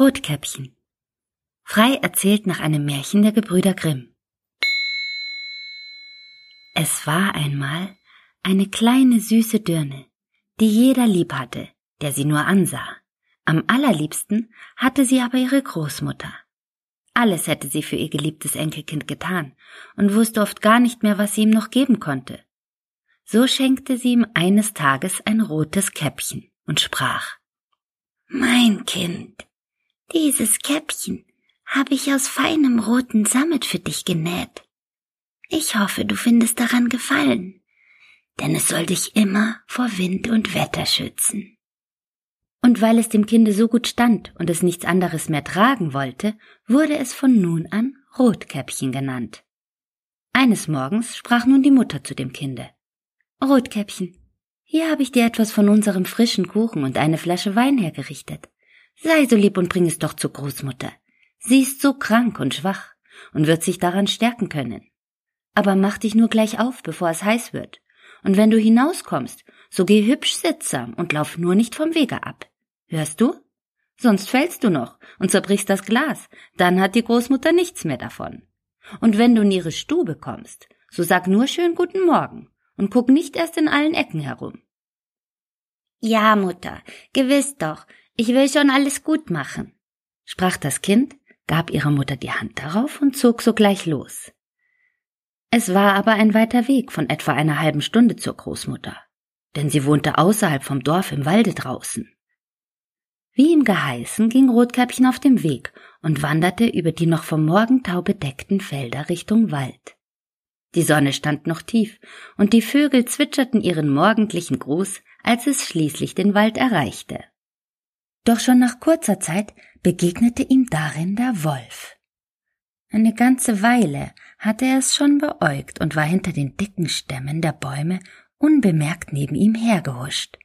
Rotkäppchen. Frei erzählt nach einem Märchen der Gebrüder Grimm. Es war einmal eine kleine süße Dirne, die jeder lieb hatte, der sie nur ansah. Am allerliebsten hatte sie aber ihre Großmutter. Alles hätte sie für ihr geliebtes Enkelkind getan und wusste oft gar nicht mehr, was sie ihm noch geben konnte. So schenkte sie ihm eines Tages ein rotes Käppchen und sprach Mein Kind, dieses Käppchen habe ich aus feinem roten Sammet für dich genäht. Ich hoffe, du findest daran Gefallen, denn es soll dich immer vor Wind und Wetter schützen. Und weil es dem Kinde so gut stand und es nichts anderes mehr tragen wollte, wurde es von nun an Rotkäppchen genannt. Eines Morgens sprach nun die Mutter zu dem Kinde. Rotkäppchen, hier habe ich dir etwas von unserem frischen Kuchen und eine Flasche Wein hergerichtet. Sei so lieb und bring es doch zur Großmutter. Sie ist so krank und schwach und wird sich daran stärken können. Aber mach dich nur gleich auf, bevor es heiß wird. Und wenn du hinauskommst, so geh hübsch sittsam und lauf nur nicht vom Wege ab. Hörst du? Sonst fällst du noch und zerbrichst das Glas, dann hat die Großmutter nichts mehr davon. Und wenn du in ihre Stube kommst, so sag nur schön guten Morgen und guck nicht erst in allen Ecken herum. Ja, Mutter, gewiss doch, ich will schon alles gut machen, sprach das Kind gab ihrer Mutter die Hand darauf und zog sogleich los. Es war aber ein weiter Weg von etwa einer halben Stunde zur Großmutter, denn sie wohnte außerhalb vom Dorf im Walde draußen. Wie ihm geheißen, ging Rotkäppchen auf dem Weg und wanderte über die noch vom Morgentau bedeckten Felder Richtung Wald. Die Sonne stand noch tief, und die Vögel zwitscherten ihren morgendlichen Gruß, als es schließlich den Wald erreichte. Doch schon nach kurzer Zeit begegnete ihm darin der Wolf. Eine ganze Weile hatte er es schon beäugt und war hinter den dicken Stämmen der Bäume unbemerkt neben ihm hergehuscht.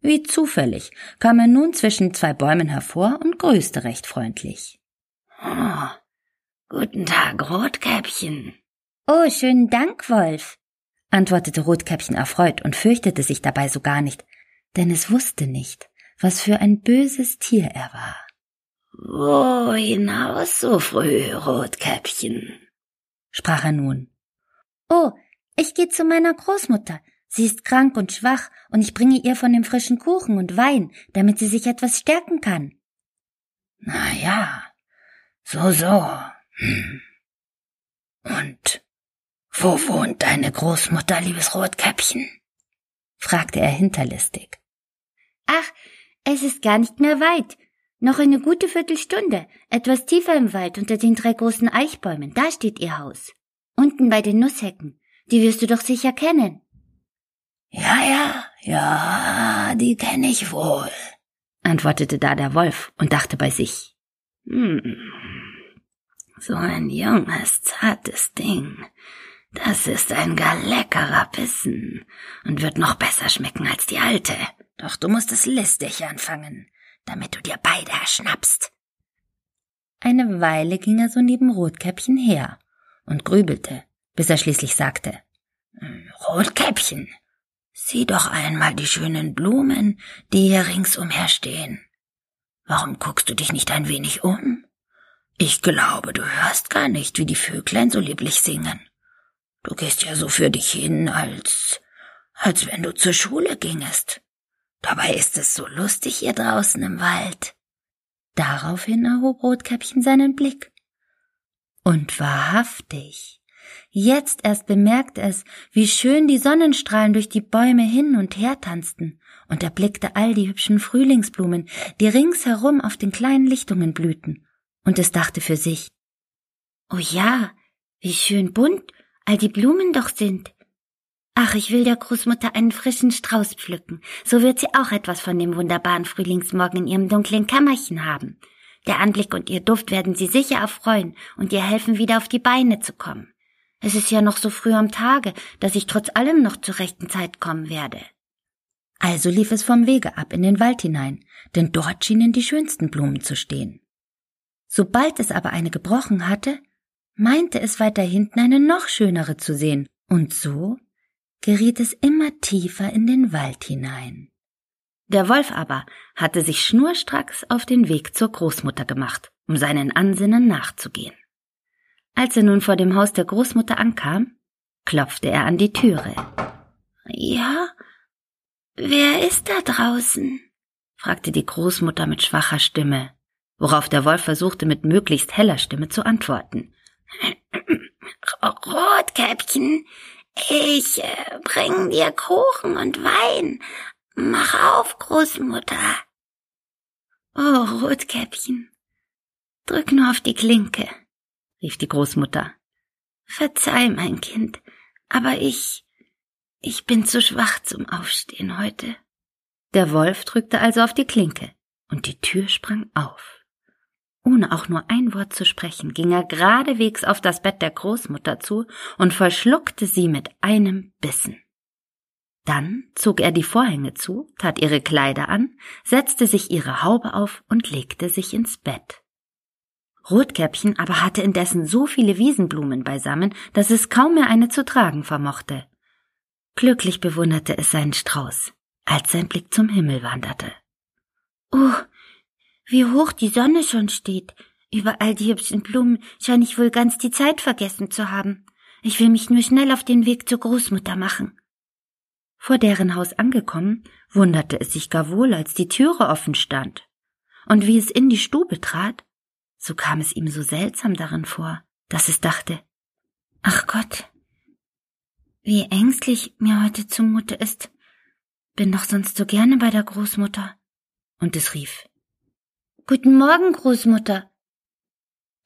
Wie zufällig kam er nun zwischen zwei Bäumen hervor und grüßte recht freundlich. Oh, guten Tag, Rotkäppchen. Oh, schönen Dank, Wolf, antwortete Rotkäppchen erfreut und fürchtete sich dabei so gar nicht, denn es wusste nicht, was für ein böses Tier er war. Wo hinaus so früh, Rotkäppchen? sprach er nun. Oh, ich gehe zu meiner Großmutter. Sie ist krank und schwach, und ich bringe ihr von dem frischen Kuchen und Wein, damit sie sich etwas stärken kann. Na ja, so, so. Hm. Und wo wohnt deine Großmutter, liebes Rotkäppchen? fragte er hinterlistig. Ach, es ist gar nicht mehr weit. Noch eine gute Viertelstunde, etwas tiefer im Wald unter den drei großen Eichbäumen, da steht ihr Haus. Unten bei den Nusshecken. Die wirst du doch sicher kennen. Ja, ja, ja, die kenne ich wohl, antwortete da der Wolf und dachte bei sich. Hm, so ein junges, zartes Ding. Das ist ein gar leckerer Bissen und wird noch besser schmecken als die alte. Doch du musst es listig anfangen, damit du dir beide erschnappst. Eine Weile ging er so neben Rotkäppchen her und grübelte, bis er schließlich sagte hm, Rotkäppchen, sieh doch einmal die schönen Blumen, die hier ringsumher stehen. Warum guckst du dich nicht ein wenig um? Ich glaube, du hörst gar nicht, wie die Vöglein so lieblich singen. Du gehst ja so für dich hin, als als wenn du zur Schule gingest. Dabei ist es so lustig hier draußen im Wald. Daraufhin erhob Rotkäppchen seinen Blick. Und wahrhaftig, jetzt erst bemerkte es, wie schön die Sonnenstrahlen durch die Bäume hin und her tanzten und erblickte all die hübschen Frühlingsblumen, die ringsherum auf den kleinen Lichtungen blühten, und es dachte für sich, Oh ja, wie schön bunt all die Blumen doch sind. Ach, ich will der Großmutter einen frischen Strauß pflücken. So wird sie auch etwas von dem wunderbaren Frühlingsmorgen in ihrem dunklen Kämmerchen haben. Der Anblick und ihr Duft werden sie sicher erfreuen und ihr helfen, wieder auf die Beine zu kommen. Es ist ja noch so früh am Tage, dass ich trotz allem noch zur rechten Zeit kommen werde. Also lief es vom Wege ab in den Wald hinein, denn dort schienen die schönsten Blumen zu stehen. Sobald es aber eine gebrochen hatte, meinte es weiter hinten eine noch schönere zu sehen, und so geriet es immer tiefer in den Wald hinein. Der Wolf aber hatte sich schnurstracks auf den Weg zur Großmutter gemacht, um seinen Ansinnen nachzugehen. Als er nun vor dem Haus der Großmutter ankam, klopfte er an die Türe. Ja? Wer ist da draußen? fragte die Großmutter mit schwacher Stimme, worauf der Wolf versuchte mit möglichst heller Stimme zu antworten. Rotkäppchen, ich äh, bring dir Kuchen und Wein. Mach auf, Großmutter. Oh, Rotkäppchen, drück nur auf die Klinke, rief die Großmutter. Verzeih, mein Kind, aber ich, ich bin zu schwach zum Aufstehen heute. Der Wolf drückte also auf die Klinke, und die Tür sprang auf. Ohne auch nur ein Wort zu sprechen, ging er geradewegs auf das Bett der Großmutter zu und verschluckte sie mit einem Bissen. Dann zog er die Vorhänge zu, tat ihre Kleider an, setzte sich ihre Haube auf und legte sich ins Bett. Rotkäppchen aber hatte indessen so viele Wiesenblumen beisammen, dass es kaum mehr eine zu tragen vermochte. Glücklich bewunderte es seinen Strauß, als sein Blick zum Himmel wanderte. Oh, wie hoch die Sonne schon steht. Über all die hübschen Blumen scheine ich wohl ganz die Zeit vergessen zu haben. Ich will mich nur schnell auf den Weg zur Großmutter machen. Vor deren Haus angekommen, wunderte es sich gar wohl, als die Türe offen stand. Und wie es in die Stube trat, so kam es ihm so seltsam darin vor, dass es dachte, ach Gott, wie ängstlich mir heute zumute ist, bin doch sonst so gerne bei der Großmutter. Und es rief, Guten Morgen, Großmutter.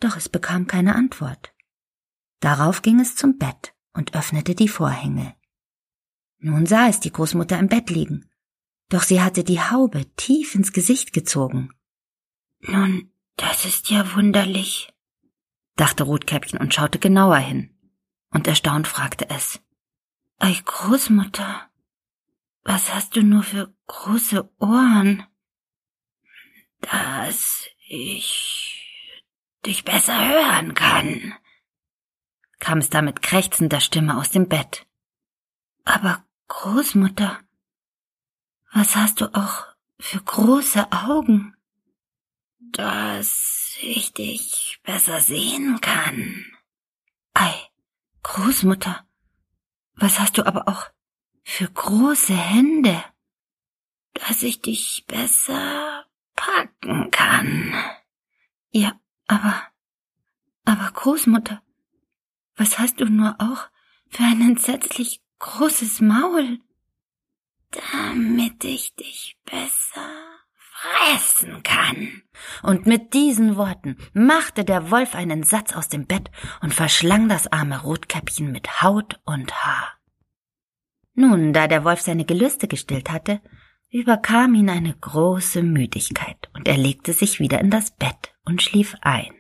Doch es bekam keine Antwort. Darauf ging es zum Bett und öffnete die Vorhänge. Nun sah es die Großmutter im Bett liegen, doch sie hatte die Haube tief ins Gesicht gezogen. Nun, das ist ja wunderlich, dachte Rotkäppchen und schaute genauer hin. Und erstaunt fragte es. Ei, Großmutter, was hast du nur für große Ohren? Dass ich dich besser hören kann, kam es da mit krächzender Stimme aus dem Bett. Aber Großmutter, was hast du auch für große Augen? Dass ich dich besser sehen kann. Ei, Großmutter, was hast du aber auch für große Hände? Dass ich dich besser packen kann. Ja, aber, aber Großmutter, was hast du nur auch für ein entsetzlich großes Maul? Damit ich dich besser fressen kann. Und mit diesen Worten machte der Wolf einen Satz aus dem Bett und verschlang das arme Rotkäppchen mit Haut und Haar. Nun, da der Wolf seine Gelüste gestillt hatte, überkam ihn eine große Müdigkeit und er legte sich wieder in das Bett und schlief ein.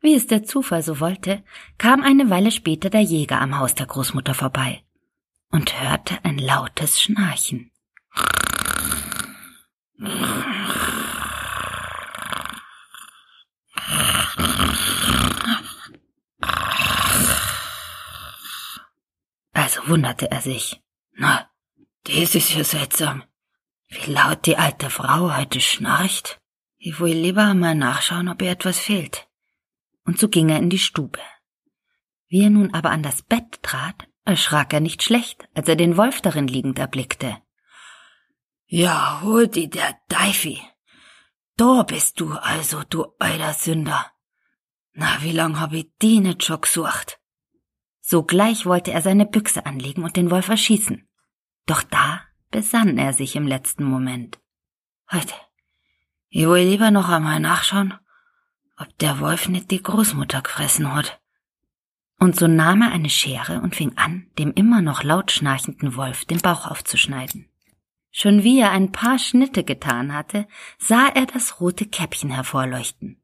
Wie es der Zufall so wollte, kam eine Weile später der Jäger am Haus der Großmutter vorbei und hörte ein lautes Schnarchen. Also wunderte er sich. Na, das ist ja seltsam. Wie laut die alte Frau heute schnarcht. Ich will lieber mal nachschauen, ob ihr etwas fehlt. Und so ging er in die Stube. Wie er nun aber an das Bett trat, erschrak er nicht schlecht, als er den Wolf darin liegend erblickte. Ja, hol die der Deifi. Da bist du also, du alter Sünder. Na, wie lang hab ich die nicht schon gesucht? Sogleich wollte er seine Büchse anlegen und den Wolf erschießen. Doch da besann er sich im letzten Moment. Heute, ich will lieber noch einmal nachschauen, ob der Wolf nicht die Großmutter gefressen hat. Und so nahm er eine Schere und fing an, dem immer noch laut schnarchenden Wolf den Bauch aufzuschneiden. Schon wie er ein paar Schnitte getan hatte, sah er das rote Käppchen hervorleuchten.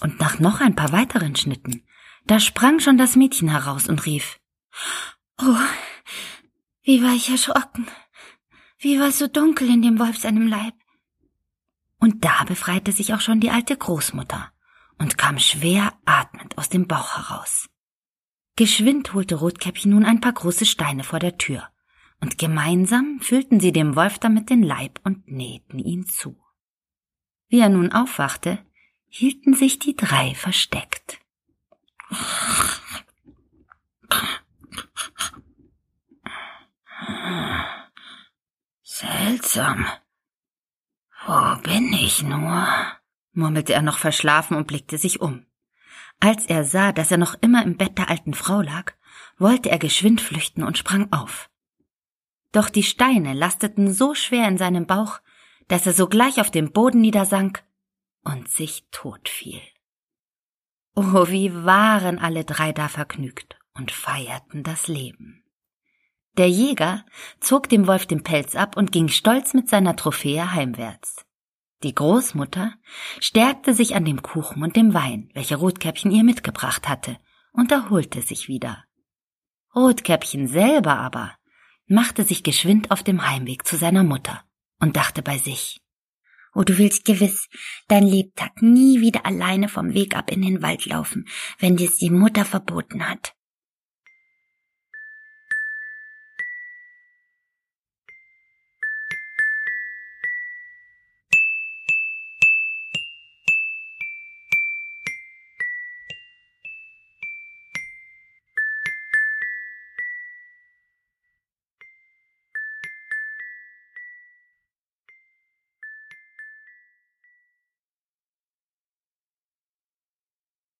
Und nach noch ein paar weiteren Schnitten, da sprang schon das Mädchen heraus und rief Oh, wie war ich erschrocken. Wie war es so dunkel in dem Wolf seinem Leib. Und da befreite sich auch schon die alte Großmutter und kam schwer atmend aus dem Bauch heraus. Geschwind holte Rotkäppchen nun ein paar große Steine vor der Tür und gemeinsam füllten sie dem Wolf damit den Leib und nähten ihn zu. Wie er nun aufwachte, hielten sich die drei versteckt. Seltsam. Wo bin ich nur? murmelte er noch verschlafen und blickte sich um. Als er sah, dass er noch immer im Bett der alten Frau lag, wollte er geschwind flüchten und sprang auf. Doch die Steine lasteten so schwer in seinem Bauch, dass er sogleich auf dem Boden niedersank und sich tot fiel. Oh, wie waren alle drei da vergnügt und feierten das Leben. Der Jäger zog dem Wolf den Pelz ab und ging stolz mit seiner Trophäe heimwärts. Die Großmutter stärkte sich an dem Kuchen und dem Wein, welche Rotkäppchen ihr mitgebracht hatte, und erholte sich wieder. Rotkäppchen selber aber machte sich geschwind auf dem Heimweg zu seiner Mutter und dachte bei sich, Oh, du willst gewiss dein Lebtag nie wieder alleine vom Weg ab in den Wald laufen, wenn dir's die Mutter verboten hat.